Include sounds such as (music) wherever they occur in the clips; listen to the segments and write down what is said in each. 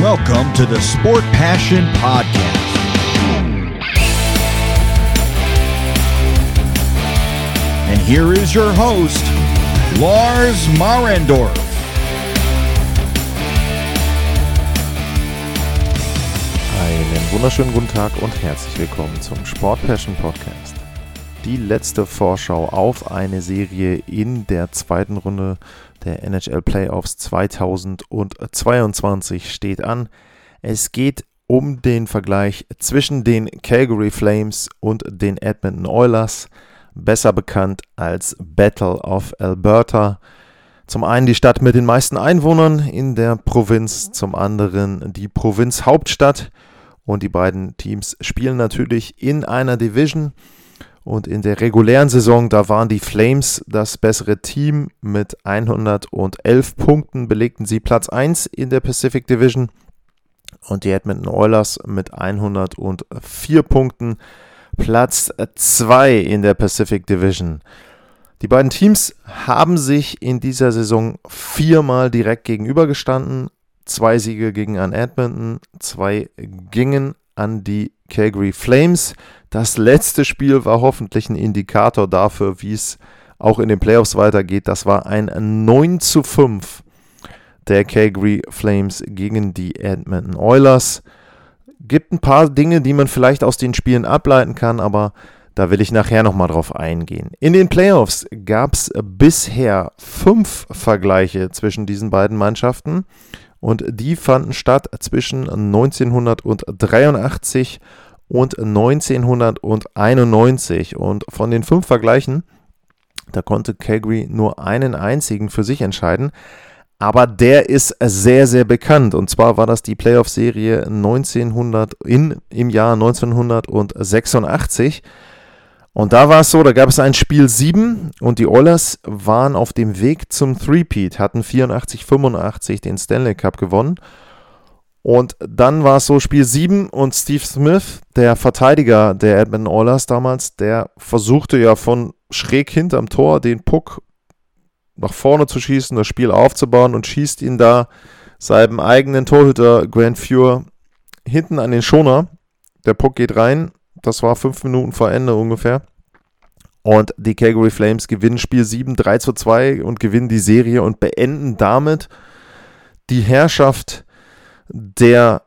Welcome to the Sport Passion Podcast. And here is your host, Lars Marendorf. Einen wunderschönen guten Tag und herzlich willkommen zum Sport Passion Podcast. Die letzte Vorschau auf eine Serie in der zweiten Runde der NHL Playoffs 2022 steht an. Es geht um den Vergleich zwischen den Calgary Flames und den Edmonton Oilers, besser bekannt als Battle of Alberta. Zum einen die Stadt mit den meisten Einwohnern in der Provinz, zum anderen die Provinzhauptstadt. Und die beiden Teams spielen natürlich in einer Division. Und in der regulären Saison, da waren die Flames das bessere Team. Mit 111 Punkten belegten sie Platz 1 in der Pacific Division. Und die Edmonton Oilers mit 104 Punkten Platz 2 in der Pacific Division. Die beiden Teams haben sich in dieser Saison viermal direkt gegenübergestanden. Zwei Siege gingen an Edmonton, zwei gingen an die Calgary Flames. Das letzte Spiel war hoffentlich ein Indikator dafür, wie es auch in den Playoffs weitergeht. Das war ein 9 zu 5 der Calgary Flames gegen die Edmonton Oilers. Gibt ein paar Dinge, die man vielleicht aus den Spielen ableiten kann, aber da will ich nachher nochmal drauf eingehen. In den Playoffs gab es bisher fünf Vergleiche zwischen diesen beiden Mannschaften und die fanden statt zwischen 1983 und 1991. Und von den fünf Vergleichen, da konnte Calgary nur einen einzigen für sich entscheiden. Aber der ist sehr, sehr bekannt. Und zwar war das die Playoff-Serie 1900 in, im Jahr 1986. Und da war es so, da gab es ein Spiel 7 und die Oilers waren auf dem Weg zum Threepeat, hatten 84-85 den Stanley Cup gewonnen. Und dann war es so Spiel 7 und Steve Smith, der Verteidiger der Edmonton Oilers damals, der versuchte ja von schräg hinterm Tor den Puck nach vorne zu schießen, das Spiel aufzubauen und schießt ihn da seinem eigenen Torhüter Grant Fuhr hinten an den Schoner. Der Puck geht rein. Das war fünf Minuten vor Ende ungefähr. Und die Calgary Flames gewinnen Spiel 7 3 zu 2 und gewinnen die Serie und beenden damit die Herrschaft der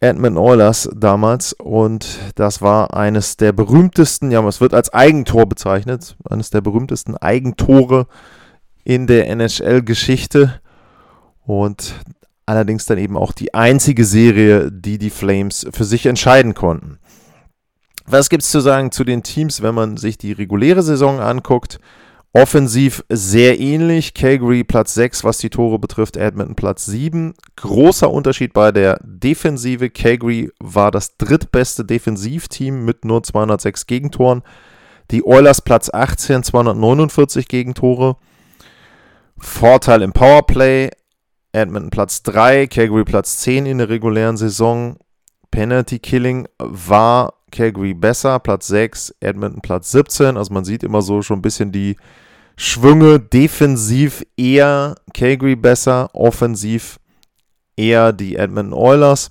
Edmonton Oilers damals und das war eines der berühmtesten, ja, es wird als Eigentor bezeichnet, eines der berühmtesten Eigentore in der NHL-Geschichte und allerdings dann eben auch die einzige Serie, die die Flames für sich entscheiden konnten. Was gibt es zu sagen zu den Teams, wenn man sich die reguläre Saison anguckt? Offensiv sehr ähnlich. Calgary Platz 6, was die Tore betrifft, Edmonton Platz 7. Großer Unterschied bei der Defensive. Calgary war das drittbeste Defensivteam mit nur 206 Gegentoren. Die Oilers Platz 18, 249 Gegentore. Vorteil im Powerplay. Edmonton Platz 3, Calgary Platz 10 in der regulären Saison. Penalty Killing war Calgary besser, Platz 6, Edmonton Platz 17. Also man sieht immer so schon ein bisschen die Schwünge defensiv eher Calgary besser, offensiv eher die Edmonton Oilers.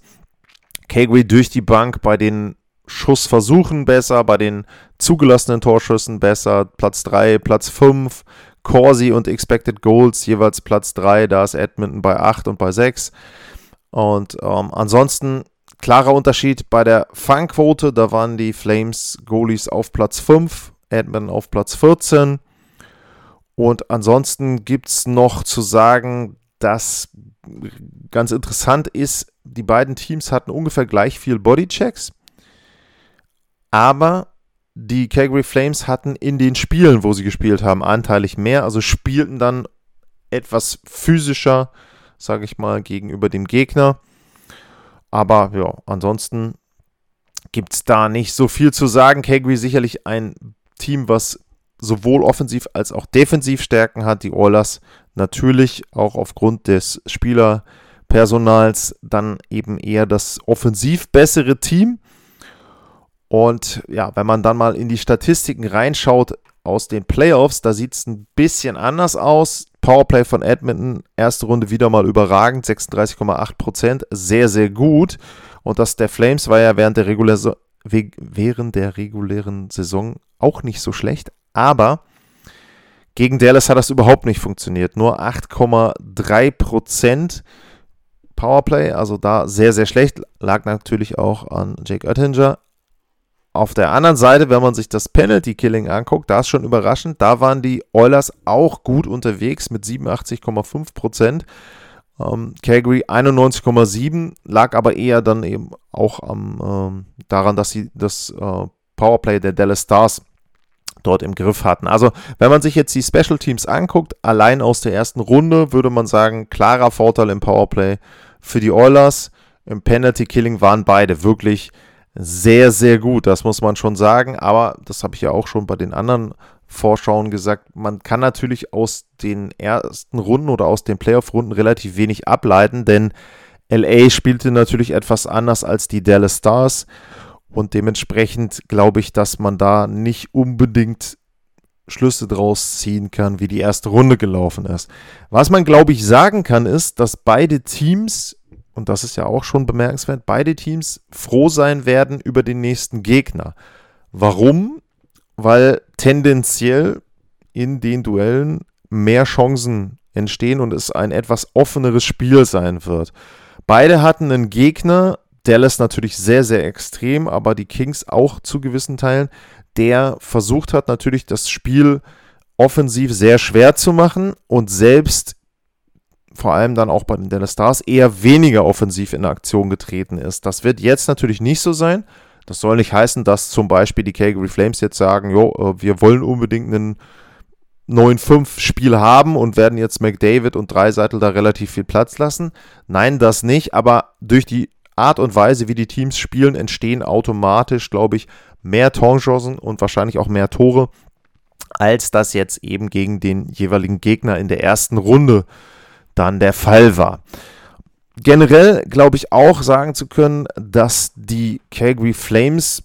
Calgary durch die Bank bei den Schussversuchen besser, bei den zugelassenen Torschüssen besser. Platz 3, Platz 5. Corsi und Expected Goals jeweils Platz 3. Da ist Edmonton bei 8 und bei 6. Und ähm, ansonsten klarer Unterschied bei der Fangquote. Da waren die Flames Goalies auf Platz 5, Edmonton auf Platz 14. Und ansonsten gibt es noch zu sagen, dass ganz interessant ist, die beiden Teams hatten ungefähr gleich viel Bodychecks, aber die Calgary Flames hatten in den Spielen, wo sie gespielt haben, anteilig mehr, also spielten dann etwas physischer, sage ich mal, gegenüber dem Gegner. Aber ja, ansonsten gibt es da nicht so viel zu sagen. Calgary sicherlich ein Team, was sowohl offensiv als auch defensiv Stärken hat. Die Oilers natürlich auch aufgrund des Spielerpersonals dann eben eher das offensiv bessere Team. Und ja, wenn man dann mal in die Statistiken reinschaut aus den Playoffs, da sieht es ein bisschen anders aus. Powerplay von Edmonton, erste Runde wieder mal überragend, 36,8%, sehr, sehr gut. Und das der Flames war ja während der, regulär, während der regulären Saison auch nicht so schlecht, aber gegen Dallas hat das überhaupt nicht funktioniert. Nur 8,3% Powerplay, also da sehr, sehr schlecht. Lag natürlich auch an Jake Oettinger. Auf der anderen Seite, wenn man sich das Penalty Killing anguckt, da ist schon überraschend. Da waren die Oilers auch gut unterwegs mit 87,5 Prozent. Ähm, Calgary 91,7 lag aber eher dann eben auch am, ähm, daran, dass sie das äh, Powerplay der Dallas Stars dort im Griff hatten. Also, wenn man sich jetzt die Special Teams anguckt, allein aus der ersten Runde würde man sagen, klarer Vorteil im Powerplay für die Oilers. Im Penalty Killing waren beide wirklich sehr, sehr gut, das muss man schon sagen. Aber das habe ich ja auch schon bei den anderen Vorschauen gesagt. Man kann natürlich aus den ersten Runden oder aus den Playoff-Runden relativ wenig ableiten, denn LA spielte natürlich etwas anders als die Dallas Stars. Und dementsprechend glaube ich, dass man da nicht unbedingt Schlüsse draus ziehen kann, wie die erste Runde gelaufen ist. Was man, glaube ich, sagen kann, ist, dass beide Teams und das ist ja auch schon bemerkenswert, beide Teams froh sein werden über den nächsten Gegner. Warum? Weil tendenziell in den Duellen mehr Chancen entstehen und es ein etwas offeneres Spiel sein wird. Beide hatten einen Gegner, Dallas natürlich sehr, sehr extrem, aber die Kings auch zu gewissen Teilen, der versucht hat natürlich das Spiel offensiv sehr schwer zu machen und selbst vor allem dann auch bei den Dallas Stars eher weniger offensiv in Aktion getreten ist. Das wird jetzt natürlich nicht so sein. Das soll nicht heißen, dass zum Beispiel die Calgary Flames jetzt sagen, jo, äh, wir wollen unbedingt einen 9-5-Spiel haben und werden jetzt McDavid und Dreiseitel da relativ viel Platz lassen. Nein, das nicht, aber durch die Art und Weise, wie die Teams spielen, entstehen automatisch, glaube ich, mehr Torchancen und wahrscheinlich auch mehr Tore, als das jetzt eben gegen den jeweiligen Gegner in der ersten Runde äh, dann der Fall war. Generell glaube ich auch sagen zu können, dass die Calgary Flames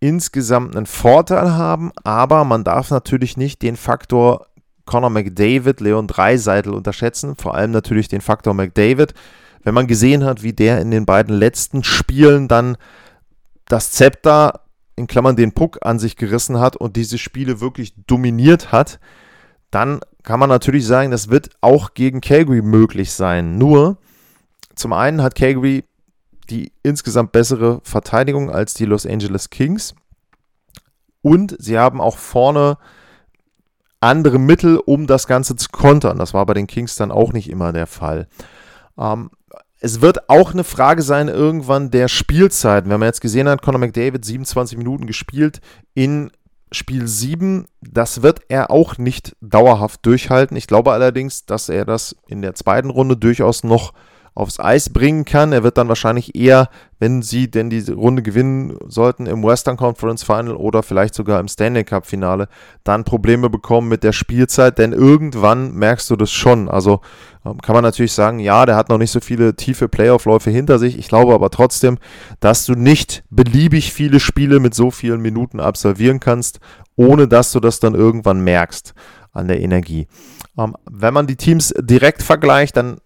insgesamt einen Vorteil haben, aber man darf natürlich nicht den Faktor Conor McDavid, Leon Dreiseitel unterschätzen, vor allem natürlich den Faktor McDavid. Wenn man gesehen hat, wie der in den beiden letzten Spielen dann das Zepter, in Klammern den Puck an sich gerissen hat und diese Spiele wirklich dominiert hat, dann kann man natürlich sagen, das wird auch gegen Calgary möglich sein. Nur, zum einen hat Calgary die insgesamt bessere Verteidigung als die Los Angeles Kings. Und sie haben auch vorne andere Mittel, um das Ganze zu kontern. Das war bei den Kings dann auch nicht immer der Fall. Ähm, es wird auch eine Frage sein, irgendwann der Spielzeiten. Wenn man jetzt gesehen hat, Conor McDavid 27 Minuten gespielt in Spiel 7, das wird er auch nicht dauerhaft durchhalten. Ich glaube allerdings, dass er das in der zweiten Runde durchaus noch aufs Eis bringen kann. Er wird dann wahrscheinlich eher, wenn sie denn diese Runde gewinnen sollten, im Western Conference Final oder vielleicht sogar im Stanley Cup Finale, dann Probleme bekommen mit der Spielzeit, denn irgendwann merkst du das schon. Also ähm, kann man natürlich sagen, ja, der hat noch nicht so viele tiefe Playoff-Läufe hinter sich. Ich glaube aber trotzdem, dass du nicht beliebig viele Spiele mit so vielen Minuten absolvieren kannst, ohne dass du das dann irgendwann merkst an der Energie. Ähm, wenn man die Teams direkt vergleicht, dann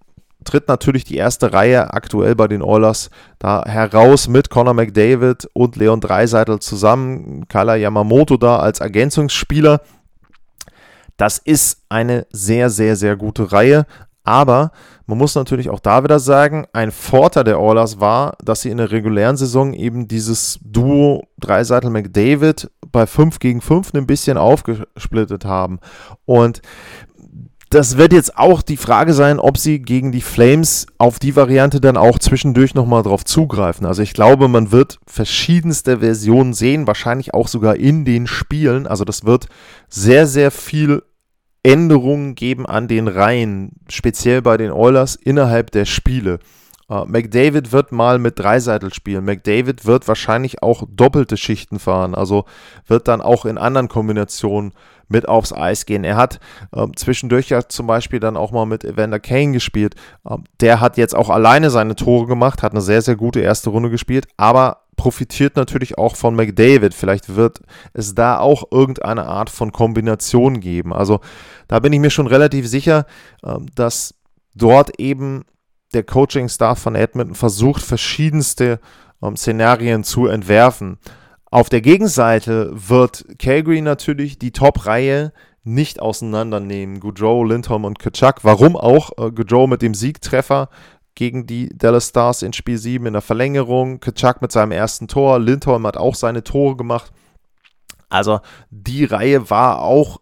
tritt natürlich die erste Reihe aktuell bei den Oilers da heraus mit Conor McDavid und Leon Dreiseitel zusammen, Kala Yamamoto da als Ergänzungsspieler. Das ist eine sehr, sehr, sehr gute Reihe. Aber man muss natürlich auch da wieder sagen, ein Vorteil der Oilers war, dass sie in der regulären Saison eben dieses Duo Dreiseitel McDavid bei 5 gegen 5 ein bisschen aufgesplittet haben. Und das wird jetzt auch die Frage sein, ob sie gegen die Flames auf die Variante dann auch zwischendurch nochmal drauf zugreifen. Also ich glaube, man wird verschiedenste Versionen sehen, wahrscheinlich auch sogar in den Spielen. Also das wird sehr, sehr viel Änderungen geben an den Reihen, speziell bei den Oilers innerhalb der Spiele. Uh, McDavid wird mal mit Dreiseitel spielen. McDavid wird wahrscheinlich auch doppelte Schichten fahren, also wird dann auch in anderen Kombinationen mit aufs Eis gehen. Er hat äh, zwischendurch ja zum Beispiel dann auch mal mit Evander Kane gespielt. Ähm, der hat jetzt auch alleine seine Tore gemacht, hat eine sehr, sehr gute erste Runde gespielt, aber profitiert natürlich auch von McDavid. Vielleicht wird es da auch irgendeine Art von Kombination geben. Also da bin ich mir schon relativ sicher, ähm, dass dort eben der Coaching-Staff von Edmonton versucht, verschiedenste ähm, Szenarien zu entwerfen. Auf der Gegenseite wird Calgary natürlich die Top-Reihe nicht auseinandernehmen. Goudreau, Lindholm und Kachuk. Warum auch? Äh, Goudreau mit dem Siegtreffer gegen die Dallas Stars in Spiel 7 in der Verlängerung. Kachuk mit seinem ersten Tor. Lindholm hat auch seine Tore gemacht. Also die Reihe war auch,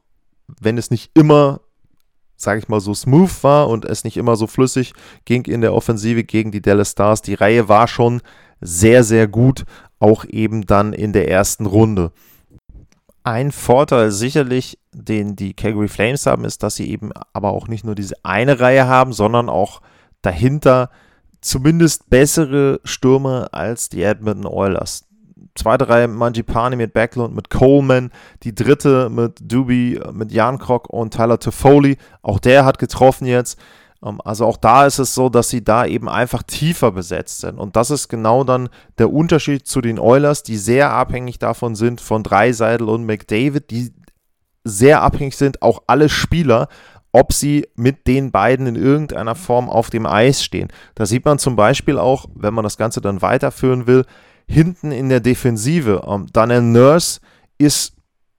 wenn es nicht immer, sage ich mal, so smooth war und es nicht immer so flüssig ging in der Offensive gegen die Dallas Stars, die Reihe war schon sehr, sehr gut, auch eben dann in der ersten Runde. Ein Vorteil sicherlich, den die Calgary Flames haben, ist, dass sie eben aber auch nicht nur diese eine Reihe haben, sondern auch dahinter zumindest bessere Stürmer als die Edmonton Oilers. Zweite Reihe Mangipani mit Backlund, mit Coleman, die dritte mit Doobie, mit Jan Krok und Tyler Toffoli. Auch der hat getroffen jetzt. Ähm, also auch da ist es so, dass sie da eben einfach tiefer besetzt sind. Und das ist genau dann der Unterschied zu den Oilers, die sehr abhängig davon sind, von Dreiseidel und McDavid, die sehr abhängig sind, auch alle Spieler, ob sie mit den beiden in irgendeiner Form auf dem Eis stehen. Da sieht man zum Beispiel auch, wenn man das Ganze dann weiterführen will, hinten in der Defensive. Ähm, Daniel Nurse ist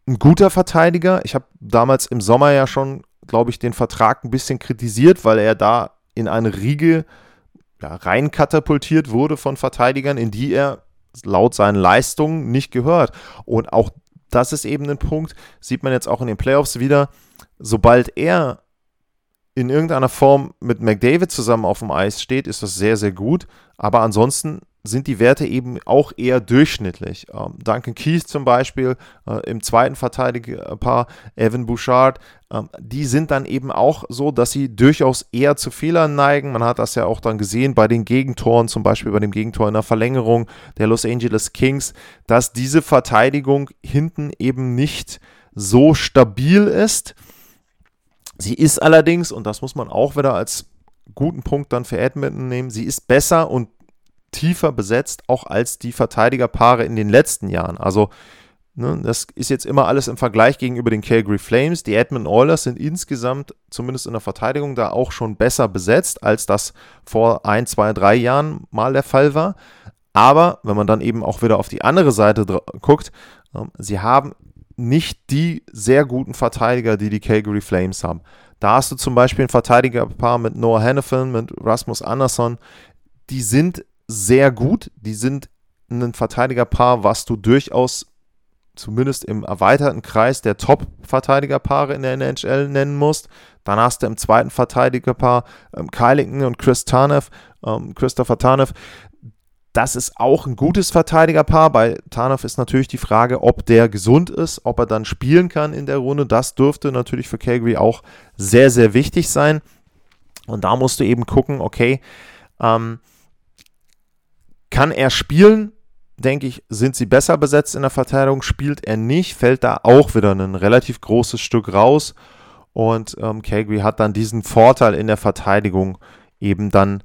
ein guter Verteidiger. Ich habe damals im Sommer ja schon glaube ich, den Vertrag ein bisschen kritisiert, weil er da in eine Riege ja, rein katapultiert wurde von Verteidigern, in die er laut seinen Leistungen nicht gehört. Und auch das ist eben ein Punkt, sieht man jetzt auch in den Playoffs wieder, sobald er in irgendeiner Form mit McDavid zusammen auf dem Eis steht, ist das sehr, sehr gut. Aber ansonsten sind die Werte eben auch eher durchschnittlich. Ähm, Duncan Keith zum Beispiel äh, im zweiten Verteidigerpaar, Evan Bouchard, ähm, die sind dann eben auch so, dass sie durchaus eher zu Fehlern neigen. Man hat das ja auch dann gesehen bei den Gegentoren, zum Beispiel bei dem Gegentor in der Verlängerung der Los Angeles Kings, dass diese Verteidigung hinten eben nicht so stabil ist. Sie ist allerdings, und das muss man auch wieder als guten Punkt dann für Edmonton nehmen, sie ist besser und tiefer besetzt, auch als die Verteidigerpaare in den letzten Jahren. Also ne, das ist jetzt immer alles im Vergleich gegenüber den Calgary Flames. Die Edmonton Oilers sind insgesamt, zumindest in der Verteidigung, da auch schon besser besetzt, als das vor ein, zwei, drei Jahren mal der Fall war. Aber wenn man dann eben auch wieder auf die andere Seite guckt, ähm, sie haben nicht die sehr guten Verteidiger, die die Calgary Flames haben. Da hast du zum Beispiel ein Verteidigerpaar mit Noah Hannafin, mit Rasmus Anderson. Die sind sehr gut. Die sind ein Verteidigerpaar, was du durchaus zumindest im erweiterten Kreis der Top-Verteidigerpaare in der NHL nennen musst. Dann hast du im zweiten Verteidigerpaar ähm, Kylington und Chris Tanev, ähm, Christopher Tanev. Das ist auch ein gutes Verteidigerpaar. Bei Tanev ist natürlich die Frage, ob der gesund ist, ob er dann spielen kann in der Runde. Das dürfte natürlich für Calgary auch sehr, sehr wichtig sein. Und da musst du eben gucken, okay, ähm, kann er spielen? Denke ich, sind sie besser besetzt in der Verteidigung. Spielt er nicht, fällt da auch wieder ein relativ großes Stück raus. Und ähm, Calgary hat dann diesen Vorteil in der Verteidigung eben dann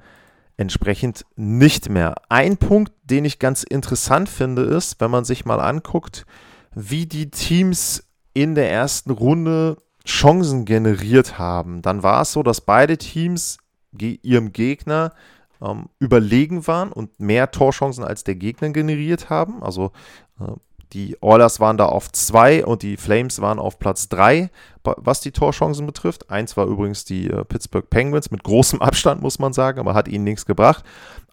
entsprechend nicht mehr. Ein Punkt, den ich ganz interessant finde, ist, wenn man sich mal anguckt, wie die Teams in der ersten Runde Chancen generiert haben. Dann war es so, dass beide Teams ihrem Gegner ähm, überlegen waren und mehr Torchancen als der Gegner generiert haben. Also äh, die Oilers waren da auf 2 und die Flames waren auf Platz 3, was die Torchancen betrifft. Eins war übrigens die äh, Pittsburgh Penguins mit großem (laughs) Abstand, muss man sagen, aber hat ihnen nichts gebracht.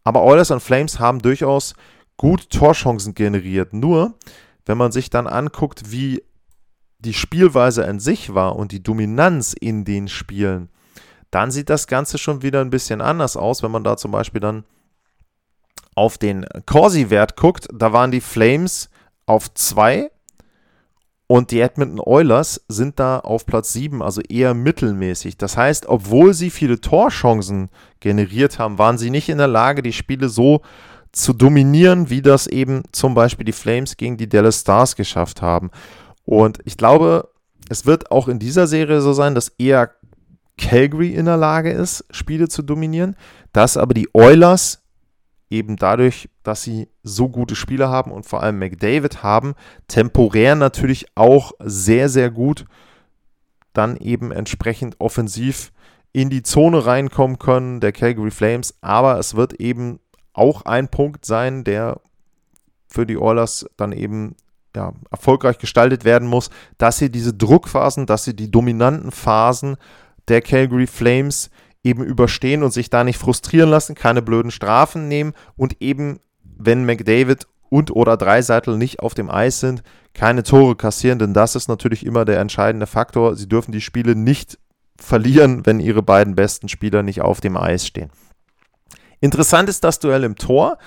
Aber Oilers und Flames haben durchaus gut Torchancen generiert. Nur, wenn man sich dann anguckt, wie die Spielweise an sich war und die Dominanz in den Spielen, dann sieht das Ganze schon wieder ein bisschen anders aus, wenn man da zum Beispiel dann auf den Corsi-Wert guckt. Da waren die Flames auf 2 und die Edmonton Oilers sind da auf Platz 7, also eher mittelmäßig. Das heißt, obwohl sie viele Torchancen generiert haben, waren sie nicht in der Lage, die Spiele so zu dominieren, wie das eben zum Beispiel die Flames gegen die Dallas Stars geschafft haben. Und ich glaube, es wird auch in dieser Serie so sein, dass eher Calgary in der Lage ist, Spiele zu dominieren, dass aber die Oilers eben dadurch, dass sie so gute Spieler haben und vor allem McDavid haben, temporär natürlich auch sehr, sehr gut dann eben entsprechend offensiv in die Zone reinkommen können, der Calgary Flames. Aber es wird eben auch ein Punkt sein, der für die Oilers dann eben ja, erfolgreich gestaltet werden muss, dass sie diese Druckphasen, dass sie die dominanten Phasen der Calgary Flames eben überstehen und sich da nicht frustrieren lassen, keine blöden Strafen nehmen und eben, wenn McDavid und oder Dreiseitel nicht auf dem Eis sind, keine Tore kassieren, denn das ist natürlich immer der entscheidende Faktor. Sie dürfen die Spiele nicht verlieren, wenn ihre beiden besten Spieler nicht auf dem Eis stehen. Interessant ist das Duell im Tor.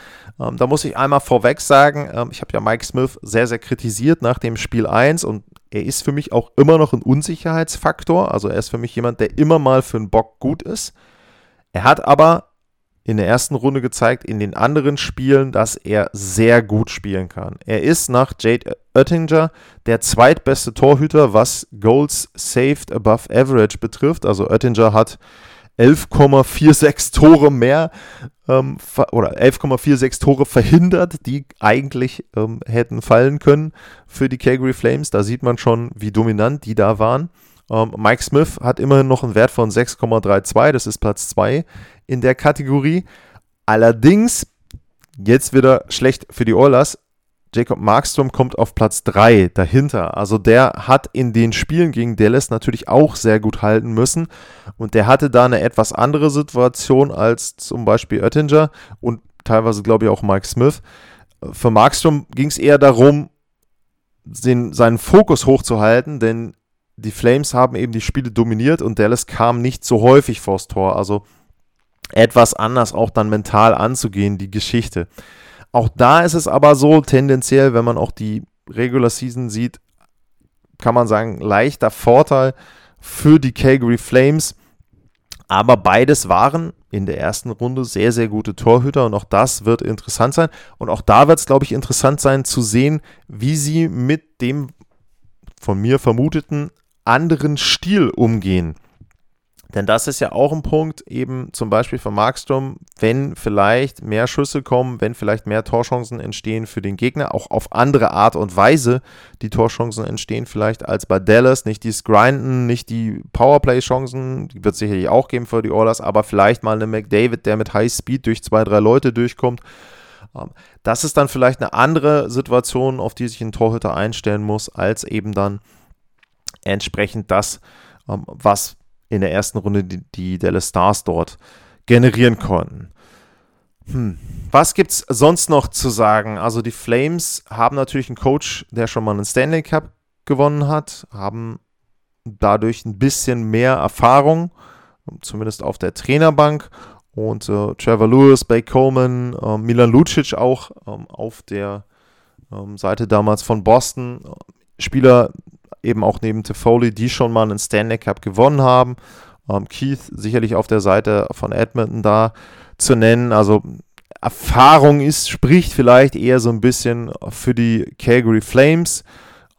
Ähm, da muss ich einmal vorweg sagen, ähm, ich habe ja Mike Smith sehr, sehr kritisiert nach dem Spiel 1 und er ist für mich auch immer noch ein Unsicherheitsfaktor. Also er ist für mich jemand, der immer mal für einen Bock gut ist. Er hat aber in der ersten Runde gezeigt, in den anderen Spielen, dass er sehr gut spielen kann. Er ist nach Jade Oettinger der zweitbeste Torhüter, was Goals saved above average betrifft. Also Oettinger hat 11,46 Tore mehr ähm, oder 11,46 Tore verhindert, die eigentlich ähm, hätten fallen können für die Calgary Flames. Da sieht man schon, wie dominant die da waren. Ähm, Mike Smith hat immerhin noch einen Wert von 6,32, das ist Platz 2 in der Kategorie. Allerdings, jetzt wieder schlecht für die Oilers, Jacob Markstrom kommt auf Platz 3 dahinter. Also der hat in den Spielen gegen Dallas natürlich auch sehr gut halten müssen. Und der hatte da eine etwas andere Situation als zum Beispiel Oettinger und teilweise, glaube ich, auch Mike Smith. Für Markstrom ging es eher darum, den, seinen Fokus hochzuhalten, denn die Flames haben eben die Spiele dominiert und Dallas kam nicht so häufig vors Tor. Also etwas anders auch dann mental anzugehen, die Geschichte. Auch da ist es aber so, tendenziell, wenn man auch die Regular Season sieht, kann man sagen, leichter Vorteil für die Calgary Flames. Aber beides waren in der ersten Runde sehr, sehr gute Torhüter und auch das wird interessant sein. Und auch da wird es, glaube ich, interessant sein zu sehen, wie sie mit dem von mir vermuteten anderen Stil umgehen. Denn das ist ja auch ein Punkt, eben zum Beispiel von Markstrom, wenn vielleicht mehr Schüsse kommen, wenn vielleicht mehr Torchancen entstehen für den Gegner, auch auf andere Art und Weise die Torchancen entstehen, vielleicht als bei Dallas, nicht die Grinden, nicht die Powerplay-Chancen, die wird es sicherlich auch geben für die Oilers, aber vielleicht mal eine McDavid, der mit High Speed durch zwei, drei Leute durchkommt. Ähm, das ist dann vielleicht eine andere Situation, auf die sich ein Torhüter einstellen muss, als eben dann entsprechend das, ähm, was in der ersten Runde die, die Dallas Stars dort generieren konnten. Hm. Was es sonst noch zu sagen? Also die Flames haben natürlich einen Coach, der schon mal einen Stanley Cup gewonnen hat, haben dadurch ein bisschen mehr Erfahrung, zumindest auf der Trainerbank. Und äh, Trevor Lewis, Bay Coleman, äh, Milan Lucic auch ähm, auf der ähm, Seite damals von Boston. Spieler, eben auch neben Toffoli, die schon mal einen Stanley Cup gewonnen haben. Ähm, Keith sicherlich auf der Seite von Edmonton da zu nennen. Also Erfahrung ist, spricht vielleicht eher so ein bisschen für die Calgary Flames.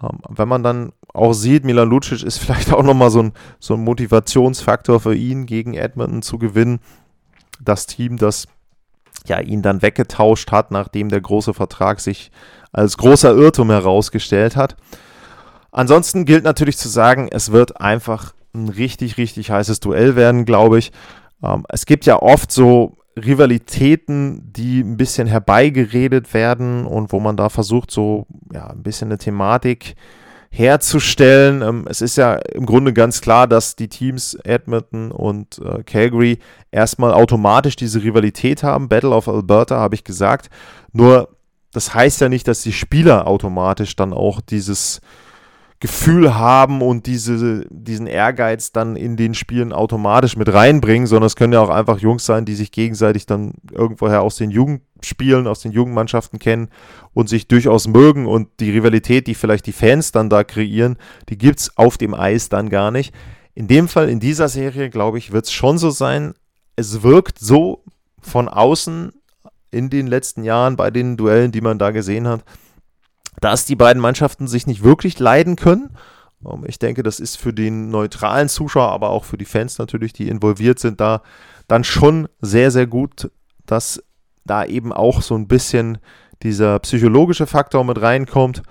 Ähm, wenn man dann auch sieht, Milan Lucic ist (laughs) vielleicht auch nochmal so ein, so ein Motivationsfaktor für ihn, gegen Edmonton zu gewinnen. Das Team, das ja, ihn dann weggetauscht hat, nachdem der große Vertrag sich als großer Irrtum herausgestellt hat. Ansonsten gilt natürlich zu sagen, es wird einfach ein richtig, richtig heißes Duell werden, glaube ich. Ähm, es gibt ja oft so Rivalitäten, die ein bisschen herbeigeredet werden und wo man da versucht, so ja, ein bisschen eine Thematik herzustellen. Ähm, es ist ja im Grunde ganz klar, dass die Teams Edmonton und äh, Calgary erstmal automatisch diese Rivalität haben. Battle of Alberta habe ich gesagt. Nur das heißt ja nicht, dass die Spieler automatisch dann auch dieses Gefühl haben und diese, diesen Ehrgeiz dann in den Spielen automatisch mit reinbringen, sondern es können ja auch einfach Jungs sein, die sich gegenseitig dann irgendwoher aus den Jugendspielen, aus den Jugendmannschaften kennen und sich durchaus mögen und die Rivalität, die vielleicht die Fans dann da kreieren, die gibt es auf dem Eis dann gar nicht. In dem Fall, in dieser Serie, glaube ich, wird es schon so sein, es wirkt so von außen in den letzten Jahren bei den Duellen, die man da gesehen hat, dass die beiden Mannschaften sich nicht wirklich leiden können Ähm, ich denke, das ist für den neutralen Zuschauer, aber auch für die Fans natürlich, die involviert sind, da dann schon sehr, sehr gut, dass da eben auch so ein bisschen dieser psychologische Faktor mit reinkommt.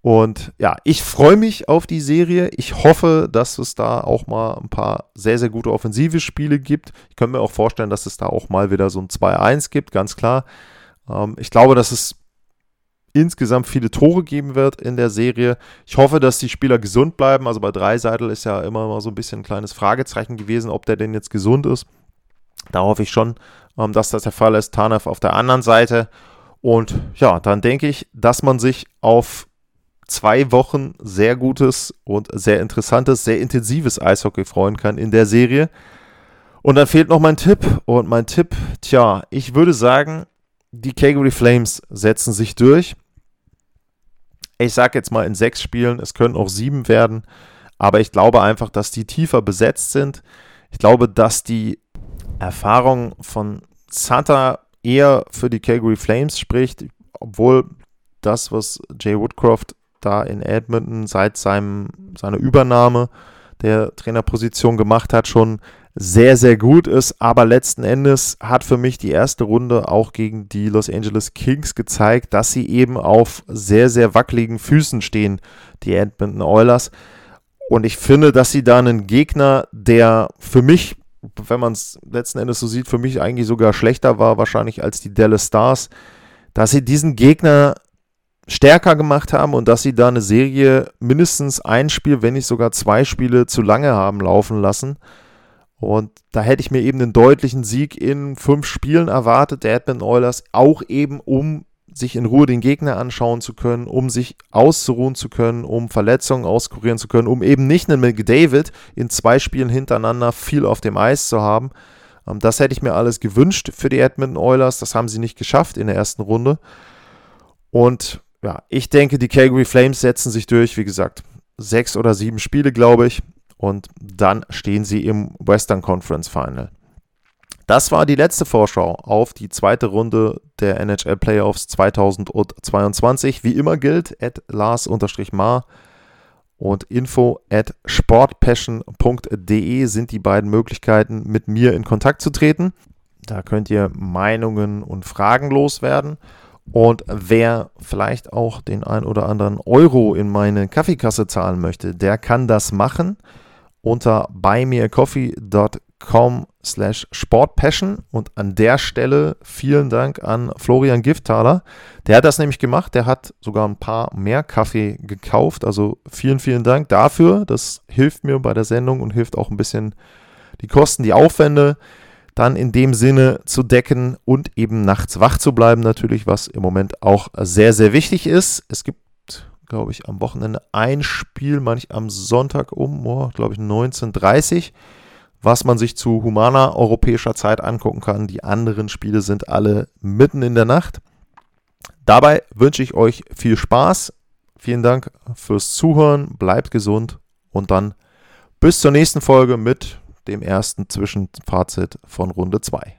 Und ja, ich freue mich auf die Serie. Ich hoffe, dass es da auch mal ein paar sehr, sehr gute offensive Spiele gibt. Ich könnte mir auch vorstellen, dass es da auch mal wieder so ein 2-1 gibt, ganz klar. Ähm, ich glaube, dass es insgesamt viele Tore geben wird in der Serie. Ich hoffe, dass die Spieler gesund bleiben. Also bei Dreiseitel ist ja immer mal so ein bisschen ein kleines Fragezeichen gewesen, ob der denn jetzt gesund ist. Da hoffe ich schon, ähm, dass das der Fall ist. Tanev auf der anderen Seite. Und ja, dann denke ich, dass man sich auf zwei Wochen sehr gutes und sehr interessantes, sehr intensives Eishockey freuen kann in der Serie. Und dann fehlt noch mein Tipp. Und mein Tipp, tja, ich würde sagen, die Calgary Flames setzen sich durch. Ich sage jetzt mal in sechs Spielen, es können auch sieben werden. Aber ich glaube einfach, dass die tiefer besetzt sind. Ich glaube, dass die Erfahrung von Santa eher für die Calgary Flames spricht, obwohl das, was Jay Woodcroft da in Edmonton seit seinem, seiner Übernahme der Trainerposition gemacht hat, schon sehr, sehr gut ist. Aber letzten Endes hat für mich die erste Runde auch gegen die Los Angeles Kings gezeigt, dass sie eben auf sehr, sehr wackeligen Füßen stehen, die Edmonton Oilers. Und ich finde, dass sie da einen Gegner, der für mich, wenn man es letzten Endes so sieht, für mich eigentlich sogar schlechter war, wahrscheinlich als die Dallas Stars, dass sie diesen Gegner stärker gemacht haben und dass sie da eine Serie mindestens ein Spiel, wenn nicht sogar zwei Spiele zu lange haben laufen lassen. Und da hätte ich mir eben einen deutlichen Sieg in fünf Spielen erwartet, der Edmonton Oilers, auch eben um sich in Ruhe den Gegner anschauen zu können, um sich auszuruhen zu können, um Verletzungen auskurieren zu können, um eben nicht einen McDavid in zwei Spielen hintereinander viel auf dem Eis zu haben. Ähm, das hätte ich mir alles gewünscht für die Edmonton Oilers. Das haben sie nicht geschafft in der ersten Runde. Und ja, ich denke, die Calgary Flames setzen sich durch. Wie gesagt, sechs oder sieben Spiele, glaube ich. Und dann stehen sie im Western Conference Final. Das war die letzte Vorschau auf die zweite Runde der NHL Playoffs 2022. Wie immer gilt, at Lars-Mar und info at sportpassion.de sind die beiden Möglichkeiten, mit mir in Kontakt zu treten. Da könnt ihr Meinungen und Fragen loswerden. Und wer vielleicht auch den ein oder anderen Euro in meine Kaffeekasse zahlen möchte, der kann das machen unter buymeacoffee.com slash sportpassion und an der Stelle vielen Dank an Florian Giftaler. Der hat das nämlich gemacht, der hat sogar ein paar mehr Kaffee gekauft, also vielen, vielen Dank dafür. Das hilft mir bei der Sendung und hilft auch ein bisschen die Kosten, die Aufwände dann in dem Sinne zu decken und eben nachts wach zu bleiben natürlich, was im Moment auch sehr, sehr wichtig ist. Es gibt, glaube ich, am Wochenende ein Spiel, manch am Sonntag um, oh, glaube ich, 19.30 was man sich zu humaner europäischer Zeit angucken kann. Die anderen Spiele sind alle mitten in der Nacht. Dabei wünsche ich euch viel Spaß. Vielen Dank fürs Zuhören. Bleibt gesund und dann bis zur nächsten Folge mit dem ersten Zwischenfazit von Runde 2.